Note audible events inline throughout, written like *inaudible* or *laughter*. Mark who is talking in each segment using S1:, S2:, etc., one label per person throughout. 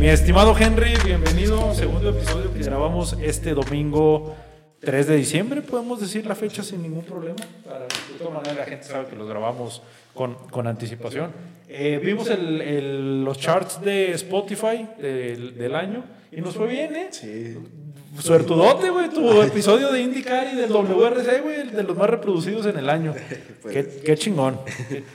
S1: Mi estimado Henry, bienvenido segundo episodio que grabamos este domingo 3 de diciembre. Podemos decir la fecha sin ningún problema. Para, de todas maneras, la gente sabe que los grabamos con, con anticipación. Eh, vimos el- el- los charts de Spotify del, del año y nos fue bien, ¿eh?
S2: Sí.
S1: Suertudote, güey, tu episodio de IndyCar y del WRC, güey, de los más reproducidos en el año.
S2: Pues-
S1: Qué, qué chingón.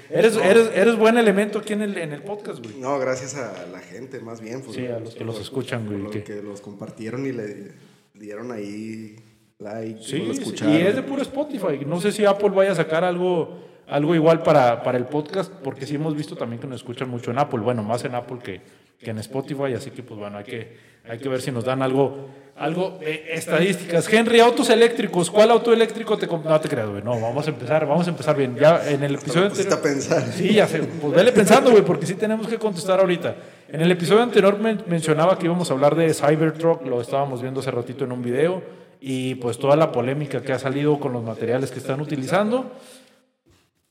S1: Eres, eres, eres buen elemento aquí en el, en el podcast, güey.
S2: No, gracias a la gente, más bien. pues,
S1: Sí, a los que los escuchan, güey, que-
S2: los que los compartieron y le dieron ahí like.
S1: Sí,
S2: lo escucharon.
S1: y es de puro Spotify. No sé si Apple vaya a sacar algo, algo igual para, para el podcast, porque sí hemos visto también que nos escuchan mucho en Apple. Bueno, más en Apple que, que en Spotify, así que pues bueno, hay que, hay que ver si nos dan algo, algo de estadísticas. Henry, autos eléctricos, ¿cuál auto eléctrico te No te creas, güey. No, vamos a empezar, vamos a empezar bien. Ya en el episodio anterior.
S2: a pensar.
S1: Sí, ya sé. Pues vele pensando, güey, porque sí tenemos que contestar ahorita. En el episodio anterior men- mencionaba que íbamos a hablar de Cybertruck, lo estábamos viendo hace ratito en un video, y pues toda la polémica que ha salido con los materiales que están utilizando.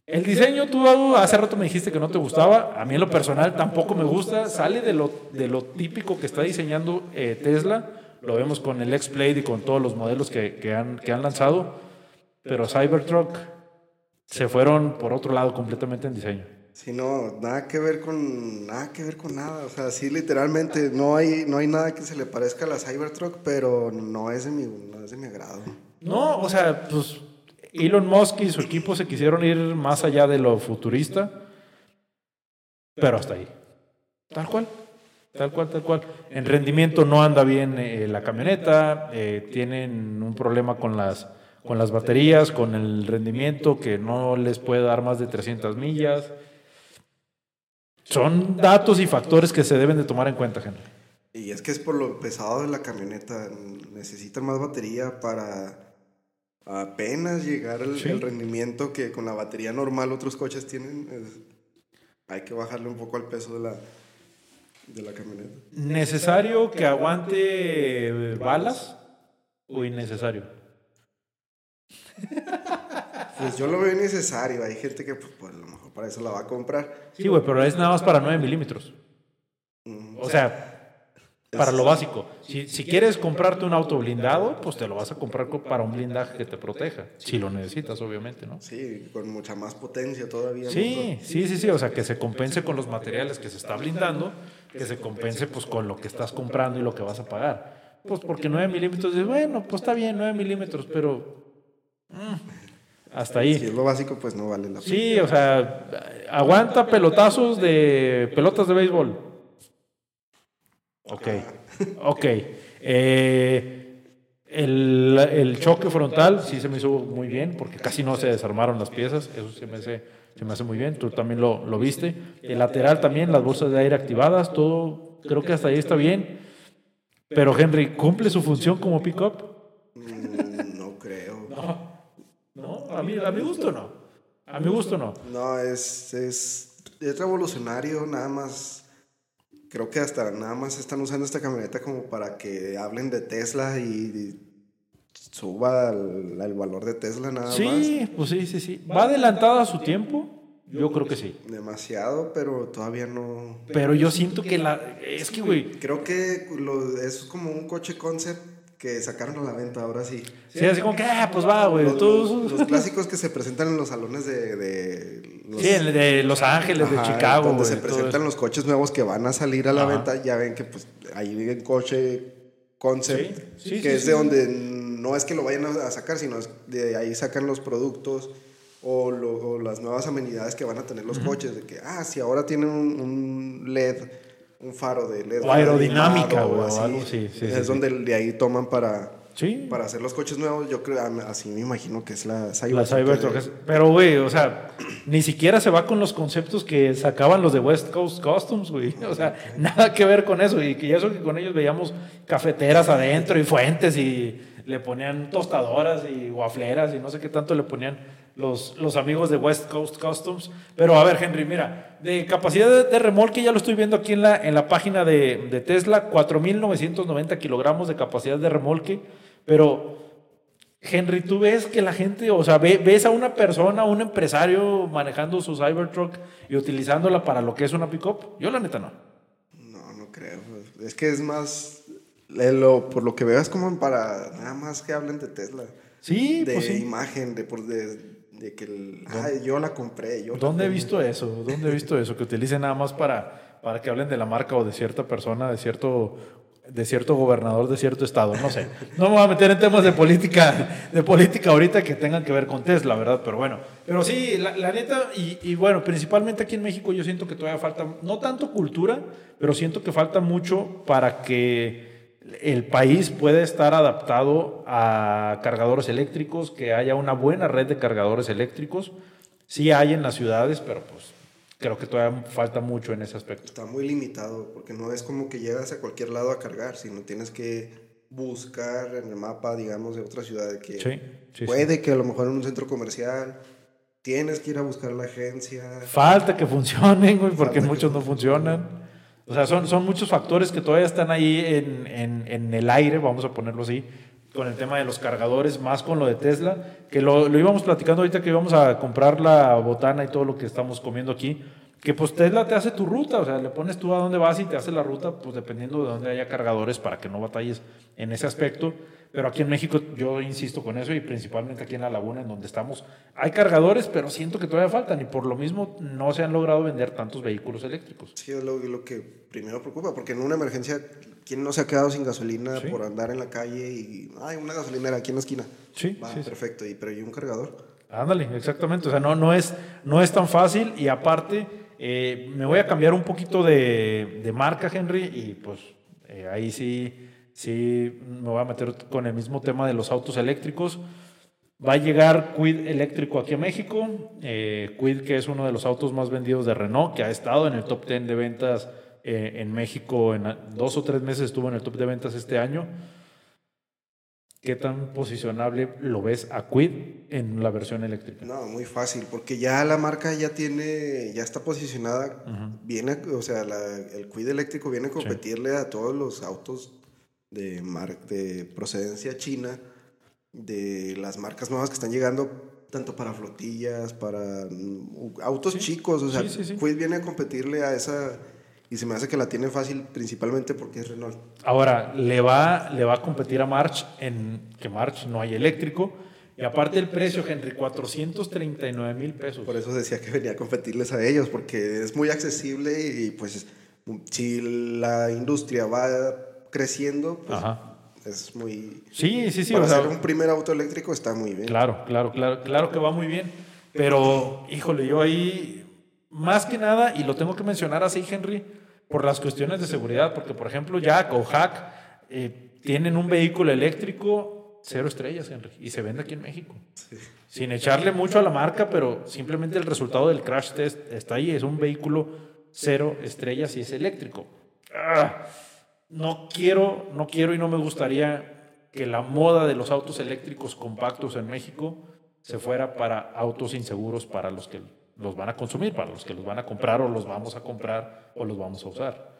S1: El diseño, tú hace rato me dijiste que no te gustaba, a mí en lo personal tampoco me gusta, sale de lo, de lo típico que está diseñando eh, Tesla, lo vemos con el X-Plate y con todos los modelos que, que han, que han lanzado, pero Cybertruck se fueron por otro lado completamente en diseño.
S2: Sí, no, nada que ver con nada que ver con nada. O sea, sí, literalmente no hay, no hay nada que se le parezca a la Cybertruck, pero no es de mi, no es de mi agrado.
S1: No, o sea, pues Elon Musk y su equipo se quisieron ir más allá de lo futurista, pero hasta ahí. Tal cual, tal cual, tal cual. En rendimiento no anda bien eh, la camioneta, eh, tienen un problema con las, con las baterías, con el rendimiento que no les puede dar más de 300 millas. Son datos y factores que se deben de tomar en cuenta, Henry.
S2: Y es que es por lo pesado de la camioneta. Necesita más batería para apenas llegar al
S1: Sí.
S2: el rendimiento que con la batería normal otros coches tienen. Es- hay que bajarle un poco al peso de la, de la camioneta.
S1: ¿Necesario que aguante balas o innecesario? *laughs*
S2: Pues yo lo veo innecesario. Hay gente que pues, pues, a lo mejor para eso la va a comprar.
S1: Sí, güey, pero es nada más para 9 milímetros.
S2: Mm,
S1: O sea, para lo básico. Si, si quieres comprarte un auto blindado, pues te lo vas a comprar co- para un blindaje que te proteja. Si lo necesitas, obviamente, ¿no?
S2: Sí, con mucha más potencia todavía.
S1: Sí, sí, sí, sí. O sea, que se compense con los materiales que se está blindando, que se compense pues con lo que estás comprando y lo que vas a pagar. Pues porque 9 milímetros, dices, bueno, pues está bien, 9 milímetros, pero... mm, hasta ahí.
S2: Si es lo básico, pues no vale la pena.
S1: Sí, o sea, aguanta pelotazos de pelotas de béisbol. Ok, ok. Eh, el, el choque frontal sí se me hizo muy bien porque casi no se desarmaron las piezas. Eso se me hace, se me hace muy bien. Tú también lo, lo viste. El lateral también, las bolsas de aire activadas, todo creo que hasta ahí está bien. Pero Henry, ¿cumple su función como pick-up?
S2: Mm, no creo. *laughs*
S1: No, a mí, a mi gusto no. A mi gusto no.
S2: No, es, es, es revolucionario, nada más. Creo que hasta nada más están usando esta camioneta como para que hablen de Tesla y suba el, el valor de Tesla nada más.
S1: Sí, pues sí, sí, sí. ¿Va adelantada a su tiempo? Yo creo que sí.
S2: Demasiado, pero todavía no.
S1: Pero yo siento que la... Es que, güey...
S2: Creo que lo- es como un coche concept que sacaron a la venta ahora sí.
S1: Sí, así como que, ah, pues va, güey.
S2: Los,
S1: tú-
S2: los- los clásicos que se presentan en los salones de. de los-
S1: Sí, de Los Ángeles, de Chicago,
S2: Donde se presentan los coches nuevos que van a salir a la
S1: Ajá.
S2: venta, ya ven que pues ahí viene coche concept,
S1: Sí, sí,
S2: que
S1: sí,
S2: es de donde no es que lo vayan a sacar, sino es de ahí sacan los productos o, lo- o las nuevas amenidades que van a tener los coches, de que, ah, si ahora tienen un, un LED, un faro de LED.
S1: O aerodinámica, o
S2: así,
S1: algo, sí, sí,
S2: es
S1: sí,
S2: donde de ahí toman para,
S1: Sí.
S2: para hacer los coches nuevos, yo creo, así me imagino que es la Cybertruck.
S1: La Cybertruck. es- Pero, güey, o sea, ni siquiera se va con los conceptos que sacaban los de West Coast Customs, güey. *laughs* O sea, nada que ver con eso. Y que eso que con ellos veíamos cafeteras adentro y fuentes y le ponían tostadoras y guafleras y no sé qué tanto le ponían los, los amigos de West Coast Customs. Pero a ver, Henry, mira, de capacidad de, remolque, ya lo estoy viendo aquí en la, en la página de, de Tesla, 4.990 kilogramos de capacidad de remolque, pero Henry, tú ves que la gente, o sea, ves a una persona, un empresario manejando su Cybertruck y utilizándola para lo que es una pickup. Yo la neta no.
S2: No, no creo. Es que es más, lo, por lo que veo es como para nada más que hablen de Tesla.
S1: Sí,
S2: de
S1: pues sí.
S2: imagen, de, por, de, de que el, ay, yo la compré. Yo
S1: ¿Dónde
S2: la
S1: he visto eso? ¿Dónde he visto eso? Que utilicen nada más para, para que hablen de la marca o de cierta persona, de cierto de cierto gobernador de cierto estado, no sé. No me voy a meter en temas de política, de política ahorita que tengan que ver con Tesla, ¿verdad? Pero bueno, pero sí, la, la neta, y, y, bueno, principalmente aquí en México yo siento que todavía falta, no tanto cultura, pero siento que falta mucho para que el país pueda estar adaptado a cargadores eléctricos, que haya una buena red de cargadores eléctricos. Sí hay en las ciudades, pero pues creo que todavía falta mucho en ese aspecto.
S2: Está muy limitado, porque no es como que llegas a cualquier lado a cargar, sino tienes que buscar en el mapa, digamos, de otra ciudad que
S1: sí, sí,
S2: puede
S1: sí.
S2: que a lo mejor en un centro comercial tienes que ir a buscar la agencia.
S1: Falta que funcionen, güey, porque muchos no funcionan. O sea, son, son muchos factores que todavía están ahí en, en, el aire, vamos a ponerlo así, con el tema de los cargadores, más con lo de Tesla, que lo, lo íbamos platicando ahorita que íbamos a comprar la botana y todo lo que estamos comiendo aquí, que pues Tesla te hace tu ruta, o sea, le pones tú a dónde vas y te hace la ruta, pues dependiendo de dónde haya cargadores para que no batalles en ese aspecto. Pero aquí en México yo insisto con eso y principalmente aquí en la laguna en donde estamos, hay cargadores, pero siento que todavía faltan y por lo mismo no se han logrado vender tantos vehículos eléctricos.
S2: Sí, es lo, lo que primero preocupa, porque en una emergencia, ¿quién no se ha quedado sin gasolina
S1: Sí.
S2: por andar en la calle y, hay una gasolinera aquí en la esquina?
S1: Sí,
S2: Va,
S1: sí, sí.
S2: perfecto, y, pero ¿y un cargador?
S1: Ándale, exactamente. O sea, no, no, es, no es tan fácil y aparte eh, me voy a cambiar un poquito de, de marca, Henry, y pues eh, ahí sí, sí me voy a meter con el mismo tema de los autos eléctricos. Va a llegar Quid eléctrico aquí a México. Eh, Quid, que es uno de los autos más vendidos de Renault, que ha estado en el top 10 de ventas eh, en México. En dos o tres meses estuvo en el top de ventas este año. ¿Qué tan posicionable lo ves a Quid en la versión eléctrica?
S2: No, muy fácil, porque ya la marca ya tiene, ya está posicionada, viene, o sea, la- el Quid eléctrico viene a competirle a todos los autos de, mar- de procedencia china, de las marcas nuevas que están llegando, tanto para flotillas, para mm, autos chicos, o sea,
S1: sí.
S2: Quid viene a competirle a esa, y se me hace que la tiene fácil principalmente porque es Renault.
S1: Ahora, le va, le va a competir a March en que March no hay eléctrico. Y aparte el precio, Henry, 439 mil pesos.
S2: Por eso decía que venía a competirles a ellos, porque es muy accesible y pues si la industria va creciendo, pues
S1: Ajá.
S2: es muy...
S1: Sí, sí, sí.
S2: para
S1: o sea,
S2: hacer un primer auto eléctrico está muy bien.
S1: Claro, claro, claro, claro que va muy bien. Pero, híjole, yo ahí, más que nada, y lo tengo que mencionar así, Henry, por las cuestiones de seguridad, porque, por ejemplo, Jack o Hack eh, tienen un vehículo eléctrico cero estrellas, Henry, y se vende aquí en México. Sin echarle mucho a la marca, pero simplemente el resultado del crash test está ahí, es un vehículo cero estrellas y es eléctrico. Ah, no quiero, no quiero y no me gustaría que la moda de los autos eléctricos compactos en México se fuera para autos inseguros para los que los van a consumir, para los que los van a comprar o los vamos a comprar o los vamos a usar.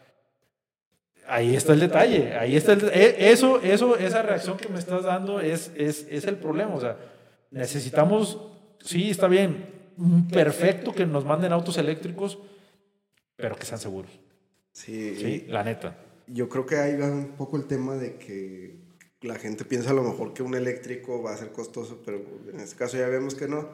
S1: Ahí está el detalle, ahí está el, e- eso, eso, esa reacción que me estás dando es, es, es el problema. O sea, necesitamos, sí, está bien, perfecto que nos manden autos eléctricos, pero que sean seguros.
S2: Sí,
S1: Sí, la neta.
S2: yo creo que ahí va un poco el tema de que la gente piensa a lo mejor que un eléctrico va a ser costoso, pero en este caso ya vemos que no.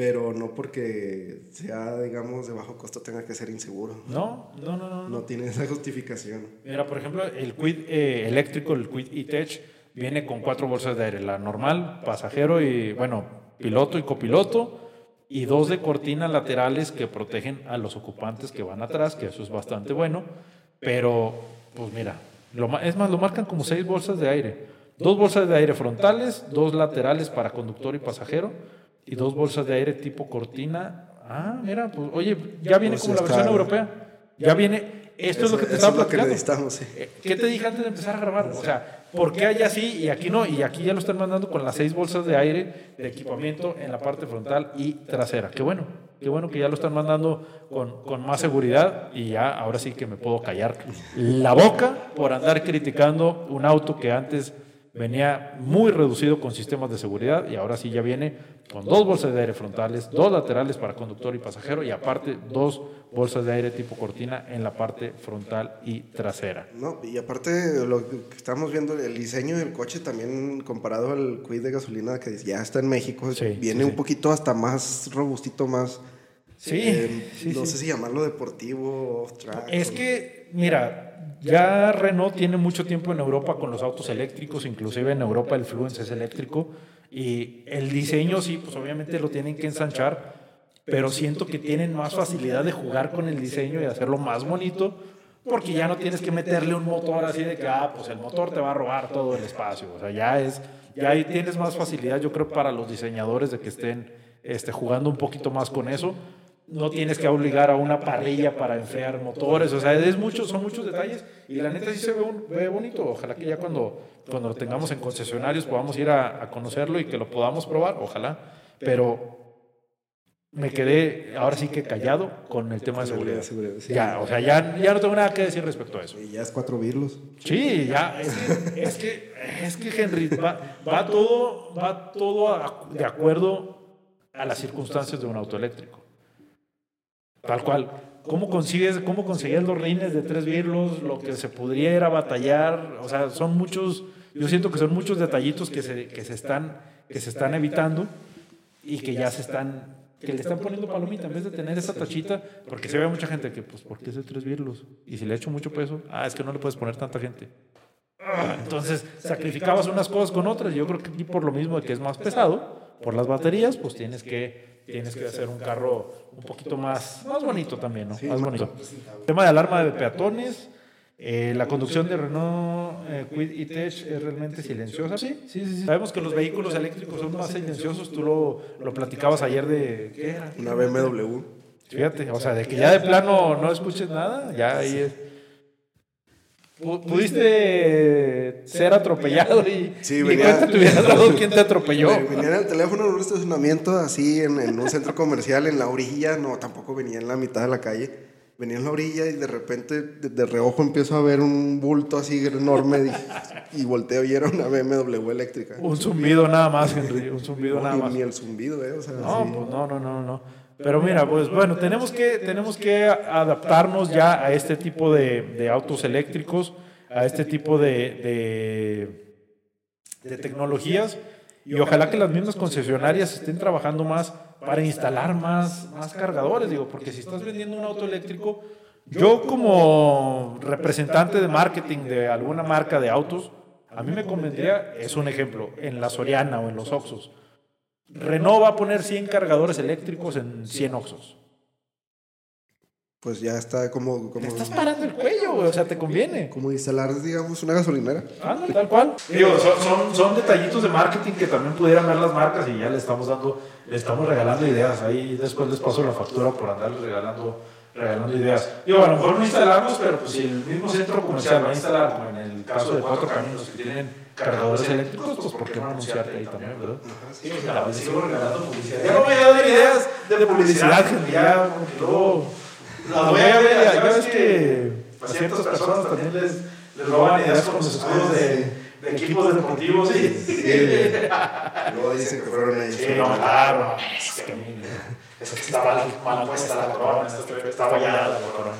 S2: Pero no porque sea, digamos, de bajo costo tenga que ser inseguro.
S1: No, no, no, no. no.
S2: No tiene esa justificación.
S1: Mira, por ejemplo, el Quid eh, eléctrico, el Quid E-Tech, viene con cuatro bolsas de aire. La normal, pasajero y, bueno, piloto y copiloto. Y dos de cortina laterales que protegen a los ocupantes que van atrás, que eso es bastante bueno. Pero, pues mira, lo, es más, lo marcan como seis bolsas de aire. Dos bolsas de aire frontales, dos laterales para conductor y pasajero. Y dos bolsas de aire tipo cortina. Ah, mira, pues oye, ya viene
S2: Pues
S1: como la versión europea. Ya viene, esto es lo que te estaba
S2: que
S1: platicando.
S2: necesitamos, sí.
S1: Eh, ¿Qué te dije antes de empezar a grabar? O sea, ¿por qué allá sí y aquí no? Y aquí ya lo están mandando con las seis bolsas de aire de equipamiento en la parte frontal y trasera. Qué bueno, qué bueno que ya lo están mandando con, con más seguridad y ya ahora sí que me puedo callar la boca por andar criticando un auto que antes venía muy reducido con sistemas de seguridad y ahora sí ya viene con dos bolsas de aire frontales, dos laterales para conductor y pasajero y aparte dos bolsas de aire tipo cortina en la parte frontal y trasera.
S2: No, y aparte lo que estamos viendo, el diseño del coche también comparado al Quid de gasolina que ya está en México,
S1: Sí,
S2: viene
S1: sí,
S2: un poquito hasta más robustito, más...
S1: Sí,
S2: eh,
S1: sí,
S2: no sé si llamarlo deportivo, off-track.
S1: Es
S2: o-
S1: que, mira, ya Renault tiene mucho tiempo en Europa con los autos eléctricos, inclusive en Europa el Fluence es eléctrico, y el diseño sí, pues obviamente lo tienen que ensanchar, pero siento que tienen más facilidad de jugar con el diseño y hacerlo más bonito, porque ya no tienes que meterle un motor así de que, ah, pues el motor te va a robar todo el espacio, o sea, ya es, ya ahí tienes más facilidad, yo creo, para los diseñadores de que estén este, jugando un poquito más con eso no tienes que obligar a una parrilla para enfriar motores, o sea, es mucho, son muchos detalles y la neta sí se ve, un- ve bonito, ojalá que ya cuando, cuando lo tengamos en concesionarios podamos ir a, a conocerlo y que lo podamos probar, ojalá, pero me quedé ahora sí que callado con el tema de seguridad.
S2: seguridad, sí.
S1: Ya, o sea, ya, ya no tengo nada que decir respecto a eso.
S2: Y ya es cuatro virlos.
S1: Sí, ya, es que, es que, es que, Henry, va, va todo, va todo a- de acuerdo a las circunstancias de un auto eléctrico. Tal cual. ¿Cómo consigues, cómo conseguías los rines de tres virlos? Lo que se pudiera batallar. O sea, son muchos, yo siento que son muchos detallitos que se, que se, están, que se están evitando y que ya se están, que le están poniendo palomita en vez de tener esa tachita, porque se ve mucha gente que, pues, ¿por qué es de tres virlos? Y si le echo mucho peso, ah, es que no le puedes poner tanta gente. Ah, Entonces, sacrificabas unas cosas con otras. Yo creo que aquí por lo mismo de que es más pesado, por las baterías, pues tienes que, tienes que hacer un carro un poquito más, más bonito también, ¿no? más bonito. Tema de alarma de peatones. eh, la conducción de Renault eh, Kwid y Tech es realmente silenciosa. Sí, sí, sí, sí. Sabemos que los vehículos eléctricos son más silenciosos. Tú lo, lo platicabas ayer de... ¿Qué era?
S2: Una BMW.
S1: Fíjate, o sea, de que ya de plano no escuches nada, ya ahí es. Pu- Pudiste ser atropellado y,
S2: Sí, venía-
S1: te hubieras dado quién te atropelló.
S2: Venía en el teléfono en un estacionamiento así en, en un centro comercial en la orilla, no, tampoco venía en la mitad de la calle. Venía en la orilla y de repente de, de reojo empiezo a ver un bulto así enorme y, y volteo y era una BMW eléctrica.
S1: Un zumbido nada más, Henry, un zumbido
S2: No,
S1: nada
S2: ni,
S1: más.
S2: ni el zumbido, ¿eh? O sea,
S1: No,
S2: sí.
S1: pues no, no, no, no. Pero mira, pues bueno, tenemos que, tenemos que adaptarnos ya a este tipo de, de autos eléctricos, a este tipo de, de, de tecnologías y ojalá que las mismas concesionarias estén trabajando más para instalar más, más cargadores, digo, porque si estás vendiendo un auto eléctrico, yo como representante de marketing de alguna marca de autos, a mí me convendría, es un ejemplo, en la Soriana o en los Oxos, Renault va a poner 100 cargadores eléctricos en 100 Oxos.
S2: Pues ya está como, como,
S1: Te estás parando el cuello, güey, o sea, te conviene.
S2: como instalar, digamos, una gasolinera.
S1: Ándale, tal cual. Digo, son, son, son detallitos de marketing que también pudieran ver las marcas y ya le estamos dando, le estamos regalando ideas. Ahí después les paso la factura por andarles regalando, regalando ideas. Digo, a lo mejor no instalamos, pero pues si el mismo centro comercial va a instalar, como en el caso de Cuatro Caminos que tienen cargadores eléctricos, pues ¿por qué no anunciarte ahí también, verdad? Sí, a la vez sigo regalando publicidad. Ya a dar ideas de publicidad, gente, ya, luego las voy a ver, ya, ya ves que a ciertas personas también les, les roban ideas con los escudos de, de equipos deportivos y...
S2: Luego dicen que fueron ellos.
S1: Sí, no, claro, es que, es que está mal, puesta la corona, está, está fallada la corona.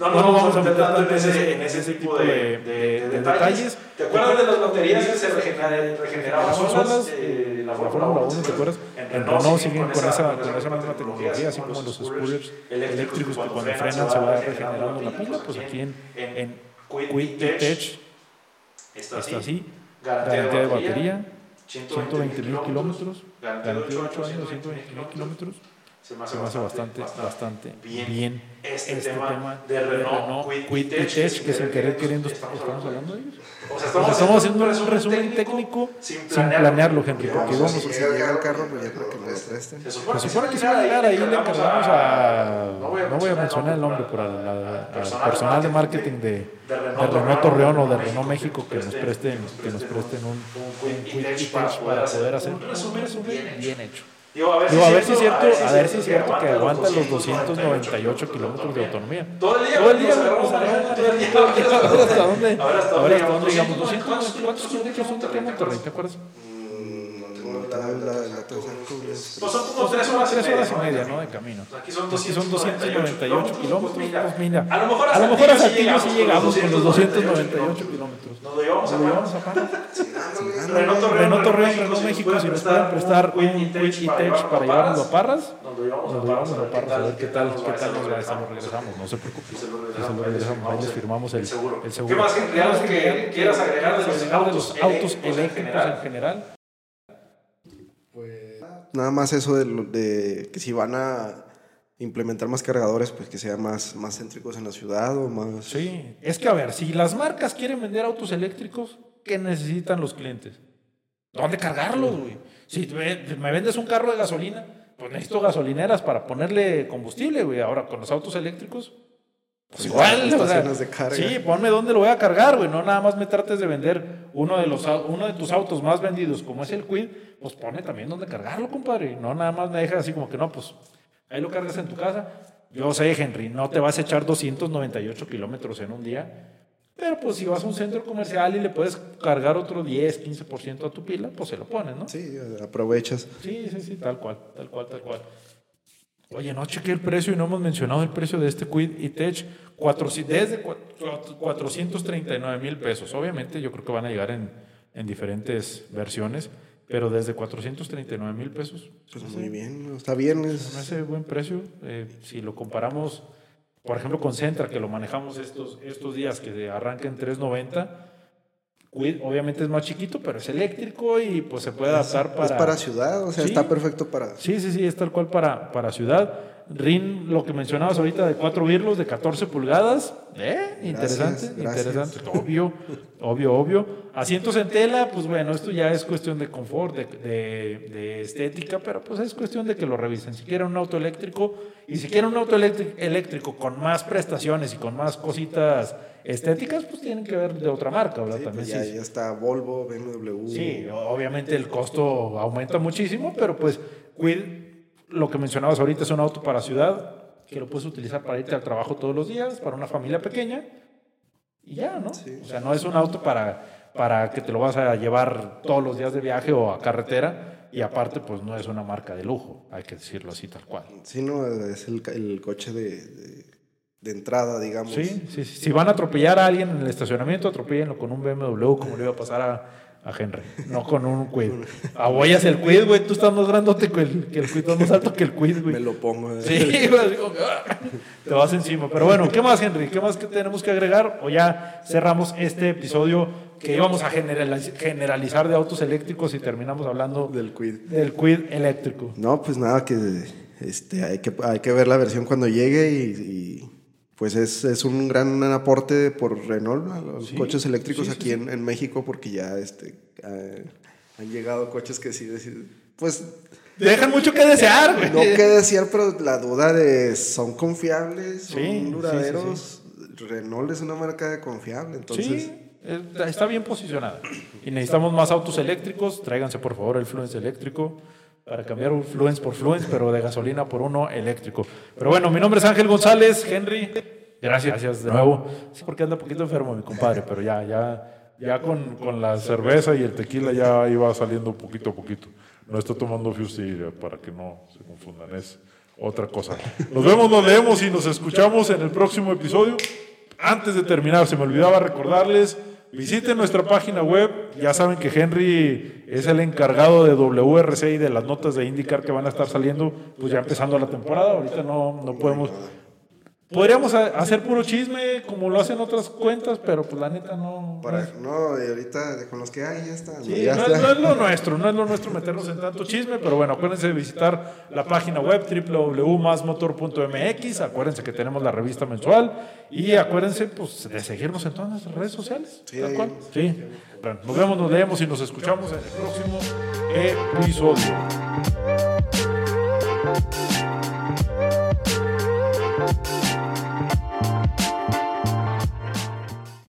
S1: No, no, no, vamos a meter tanto en ese, en ese tipo de, de- de detalles. ¿Te acuerdas de las baterías que se regener- regeneraban solas? Eh, la Fórmula 1, ¿te acuerdas? En Renault siguen con esa, con esa misma tecnología, así como los scooters eléctricos que cuando frenan se va regenerando la pila, pues aquí en, en Quid Tech está así, garantía de batería, 120 mil kilómetros, garantía de 8 años, 120 mil kilómetros. Se me hace bastante, bastante bien este tema de Renault Quid Tech, que sin querer queriendo estamos hablando de ellos. O sea, estamos haciendo un resumen técnico sin planearlo, Henry, porque
S2: Vamos, si llega el carro, pues ya creo que les presten.
S1: se supone que se va a llegar ahí, le encargamos a. No voy a mencionar el nombre, pero al, al- al personal de marketing de, de Renault Torreón o de Renault México que nos presten, que nos presten un, un Quick Tech para poder hacer un resumen bien hecho. Digo, a ver, si, es cierto, a ver si es cierto que aguanta los 298 kilómetros de autonomía. Todo el día, todo el día, *laughs* ¿hasta dónde? Ahora hasta dónde, digamos, 200, ¿cuántos kilómetros son de Monterrey? ¿Te acuerdas? Pues son como tres horas, tres horas y media, ¿no? De camino. Aquí son, 298 kilómetros. Pues mira, a lo mejor a, lo mejor a Saltillo sí llegamos con los 298 kilómetros. Nos lo llevamos a Parras. Renault Torreón, Renault México, si nos pueden prestar un Quit para llevarnos a Parras, nos lo llevamos a Parras a ver qué tal, qué tal nos. Nos regresamos, no se preocupe. Se lo regresamos, ahí les firmamos el seguro. ¿Qué más que quieras agregar de los autos eléctricos en general?
S2: Nada más eso de, de, que si van a implementar más cargadores, pues que sean más, más céntricos en la ciudad o más...
S1: Sí, es que a ver, si las marcas quieren vender autos eléctricos, ¿qué necesitan los clientes? ¿Dónde cargarlos, güey? Si me vendes un carro de gasolina, pues necesito gasolineras para ponerle combustible, güey. Ahora, con los autos eléctricos, pues igual, de carga. sí, ponme dónde lo voy a cargar, güey. No nada más me trates de vender uno de, los, uno de tus autos más vendidos, como es el Quid, pues pone también dónde cargarlo, compadre. No nada más me dejes así como que no, pues ahí lo cargas en tu casa. Yo sé, Henry, no te vas a echar 298 kilómetros en un día. Pero pues si vas a un centro comercial y le puedes cargar otro 10, 15% a tu pila, pues se lo pones, ¿no?
S2: Sí, aprovechas.
S1: Sí, sí, sí, tal cual, tal cual, tal cual. Oye, no chequé el precio y no hemos mencionado el precio de este Quid y Tech. desde 439 mil pesos. Obviamente yo creo que van a llegar en, en diferentes versiones, pero desde 439 mil pesos.
S2: Pues muy bien, está bien. Es...
S1: Hace buen precio. Eh, si lo comparamos, por ejemplo, con Centra, que lo manejamos estos, estos días, que arranca en 390 obviamente es más chiquito, pero es eléctrico y pues se puede adaptar para...
S2: Es para ciudad, o sea, está perfecto para...
S1: Sí, sí, sí, es tal cual para, para ciudad. RIN, lo que mencionabas ahorita de cuatro birlos de 14 pulgadas. ¿Eh? Interesante, interesante. Obvio, obvio, obvio. Asientos en tela, pues bueno, esto ya es cuestión de confort, de, de, estética, pero pues es cuestión de que lo revisen. Si quieren un auto eléctrico y si quieren un auto eléctrico con más prestaciones y con más cositas estéticas, pues tienen que ver de otra marca, ¿verdad?
S2: También, pues ya, ya está Volvo, BMW.
S1: Sí, obviamente el costo aumenta muchísimo, pero pues lo que mencionabas ahorita es un auto para ciudad que lo puedes utilizar para irte al trabajo todos los días, para una familia pequeña y ya, ¿no? o sea, no es un auto para, para que te lo vas a llevar todos los días de viaje o a carretera y aparte pues no es una marca de lujo, hay que decirlo así tal cual.
S2: Sí, no, es el, el coche de de entrada, digamos.
S1: Sí, sí, sí, Si van a atropellar a alguien en el estacionamiento, atropellenlo con un BMW como le iba a pasar a, a Henry, no con un Quid. Abollas el Quid, güey, tú estás más grandote que el, que el Quid, más alto que el Quid, güey.
S2: Me lo pongo.
S1: Sí, güey, te vas encima. Pero bueno, ¿qué más, Henry? ¿Qué más que tenemos que agregar? O ya cerramos este episodio que íbamos a generalizar de autos eléctricos y terminamos hablando
S2: del Quid.
S1: Del Quid eléctrico.
S2: No, pues nada, que, este, hay, que hay que ver la versión cuando llegue y pues es, es, un gran aporte por Renault a los coches eléctricos aquí en, en, México porque ya este, han llegado coches que sí, pues...
S1: Dejan mucho que desear, güey.
S2: No que desear, pero la duda de son confiables, son duraderos. Renault es una marca confiable, entonces...
S1: Sí, está bien posicionada. Y necesitamos más autos eléctricos. Tráiganse, por favor, el Fluence eléctrico para cambiar un Fluence por Fluence, pero de gasolina por uno eléctrico. Pero bueno, mi nombre es Ángel González, Henry. Gracias, gracias de nuevo. Sí, porque anda un poquito enfermo mi compadre, pero ya, ya, ya con, con la cerveza y el tequila ya iba saliendo poquito a poquito. No está tomando Fusti para que no se confundan, es otra cosa. Nos vemos, nos leemos y nos escuchamos en el próximo episodio. Antes de terminar, se me olvidaba recordarles Visiten nuestra página web. Ya saben que Henry es el encargado de WRC y de las notas de IndyCar que van a estar saliendo, pues ya empezando la temporada. Ahorita no, no podemos Podríamos hacer puro chisme como lo hacen otras cuentas, pero pues la neta no.
S2: Para, no, y ahorita con los que hay ya está.
S1: Sí, no, Es, lo nuestro, no es lo nuestro meternos en tanto chisme, pero bueno, acuérdense de visitar la página web www.masmotor.mx. Acuérdense que tenemos la revista mensual y acuérdense pues de seguirnos en todas nuestras redes sociales. Sí, sí. nos vemos, nos leemos y nos escuchamos en el próximo episodio.